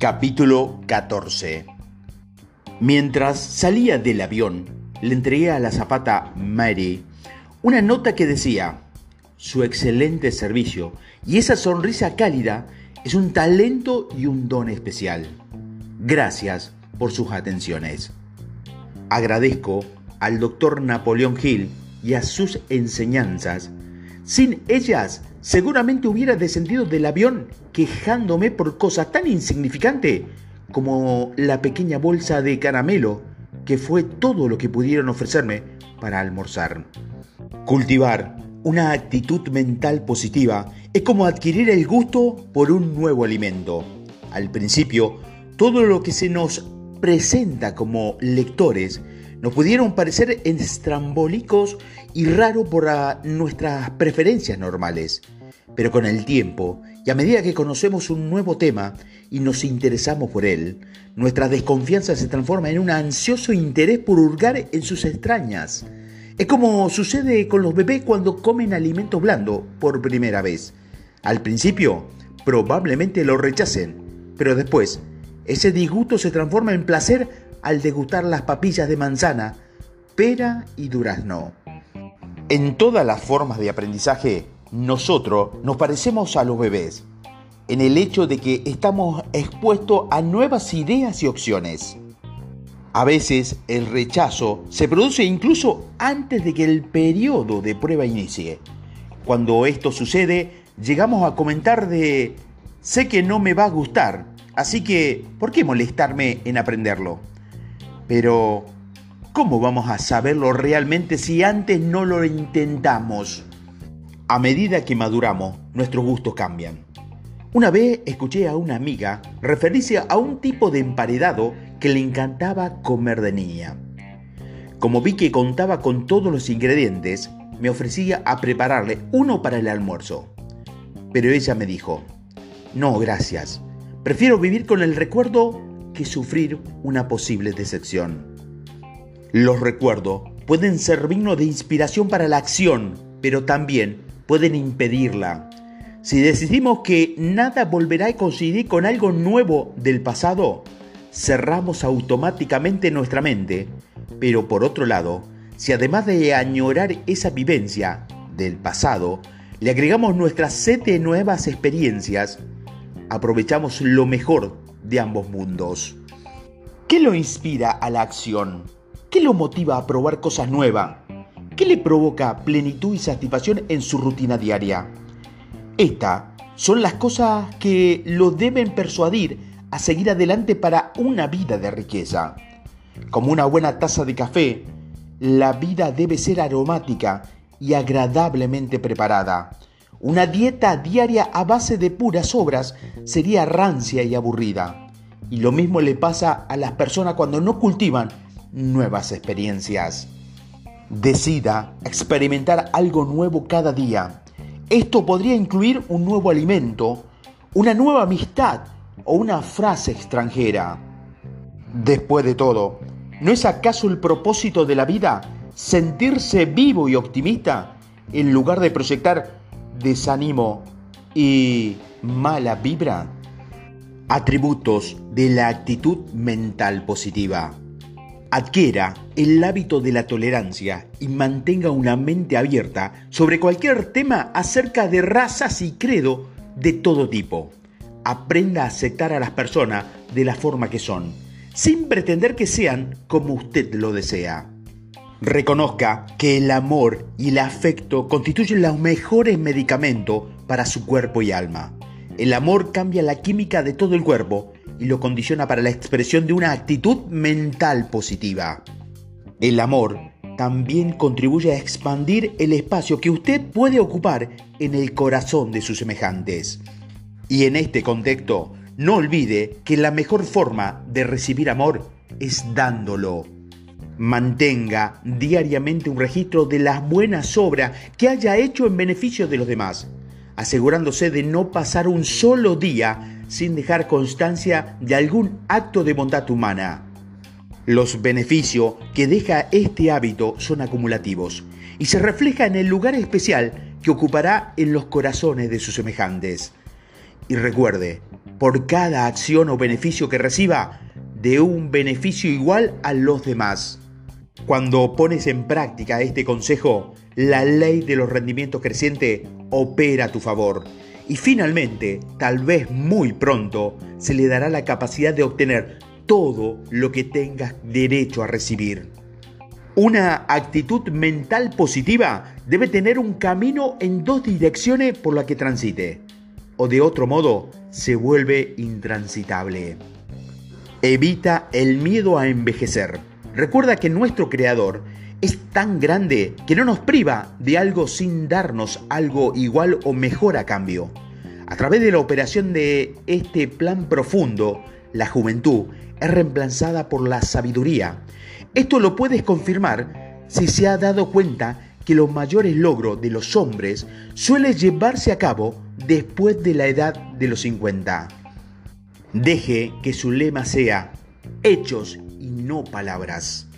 Capítulo 14 Mientras salía del avión, le entregué a la zapata Mary una nota que decía, su excelente servicio y esa sonrisa cálida es un talento y un don especial. Gracias por sus atenciones. Agradezco al doctor Napoleón Hill y a sus enseñanzas. Sin ellas, seguramente hubiera descendido del avión quejándome por cosas tan insignificantes como la pequeña bolsa de caramelo que fue todo lo que pudieron ofrecerme para almorzar. Cultivar una actitud mental positiva es como adquirir el gusto por un nuevo alimento. Al principio, todo lo que se nos presenta como lectores nos pudieron parecer estrambólicos y raro por nuestras preferencias normales. Pero con el tiempo, y a medida que conocemos un nuevo tema y nos interesamos por él, nuestra desconfianza se transforma en un ansioso interés por hurgar en sus extrañas. Es como sucede con los bebés cuando comen alimento blando por primera vez. Al principio, probablemente lo rechacen, pero después, ese disgusto se transforma en placer al degustar las papillas de manzana, pera y durazno. En todas las formas de aprendizaje, nosotros nos parecemos a los bebés, en el hecho de que estamos expuestos a nuevas ideas y opciones. A veces el rechazo se produce incluso antes de que el periodo de prueba inicie. Cuando esto sucede, llegamos a comentar de, sé que no me va a gustar, así que, ¿por qué molestarme en aprenderlo? Pero, ¿cómo vamos a saberlo realmente si antes no lo intentamos? A medida que maduramos, nuestros gustos cambian. Una vez escuché a una amiga referirse a un tipo de emparedado que le encantaba comer de niña. Como vi que contaba con todos los ingredientes, me ofrecía a prepararle uno para el almuerzo. Pero ella me dijo, no, gracias, prefiero vivir con el recuerdo que sufrir una posible decepción. Los recuerdos pueden servirnos de inspiración para la acción, pero también pueden impedirla. Si decidimos que nada volverá a coincidir con algo nuevo del pasado, cerramos automáticamente nuestra mente. Pero por otro lado, si además de añorar esa vivencia del pasado, le agregamos nuestra sed de nuevas experiencias, aprovechamos lo mejor de ambos mundos. ¿Qué lo inspira a la acción? ¿Qué lo motiva a probar cosas nuevas? ¿Qué le provoca plenitud y satisfacción en su rutina diaria? Estas son las cosas que lo deben persuadir a seguir adelante para una vida de riqueza. Como una buena taza de café, la vida debe ser aromática y agradablemente preparada. Una dieta diaria a base de puras obras sería rancia y aburrida. Y lo mismo le pasa a las personas cuando no cultivan nuevas experiencias. Decida experimentar algo nuevo cada día. Esto podría incluir un nuevo alimento, una nueva amistad o una frase extranjera. Después de todo, ¿no es acaso el propósito de la vida sentirse vivo y optimista en lugar de proyectar desánimo y mala vibra? Atributos de la actitud mental positiva. Adquiera el hábito de la tolerancia y mantenga una mente abierta sobre cualquier tema acerca de razas y credo de todo tipo. Aprenda a aceptar a las personas de la forma que son, sin pretender que sean como usted lo desea. Reconozca que el amor y el afecto constituyen los mejores medicamentos para su cuerpo y alma. El amor cambia la química de todo el cuerpo y lo condiciona para la expresión de una actitud mental positiva. El amor también contribuye a expandir el espacio que usted puede ocupar en el corazón de sus semejantes. Y en este contexto, no olvide que la mejor forma de recibir amor es dándolo. Mantenga diariamente un registro de las buenas obras que haya hecho en beneficio de los demás, asegurándose de no pasar un solo día sin dejar constancia de algún acto de bondad humana. Los beneficios que deja este hábito son acumulativos y se refleja en el lugar especial que ocupará en los corazones de sus semejantes. Y recuerde, por cada acción o beneficio que reciba, de un beneficio igual a los demás. Cuando pones en práctica este consejo, la ley de los rendimientos crecientes opera a tu favor. Y finalmente, tal vez muy pronto, se le dará la capacidad de obtener todo lo que tengas derecho a recibir. Una actitud mental positiva debe tener un camino en dos direcciones por la que transite, o de otro modo se vuelve intransitable. Evita el miedo a envejecer. Recuerda que nuestro Creador es tan grande que no nos priva de algo sin darnos algo igual o mejor a cambio. A través de la operación de este plan profundo, la juventud es reemplazada por la sabiduría. Esto lo puedes confirmar si se ha dado cuenta que los mayores logros de los hombres suelen llevarse a cabo después de la edad de los 50. Deje que su lema sea hechos y no palabras.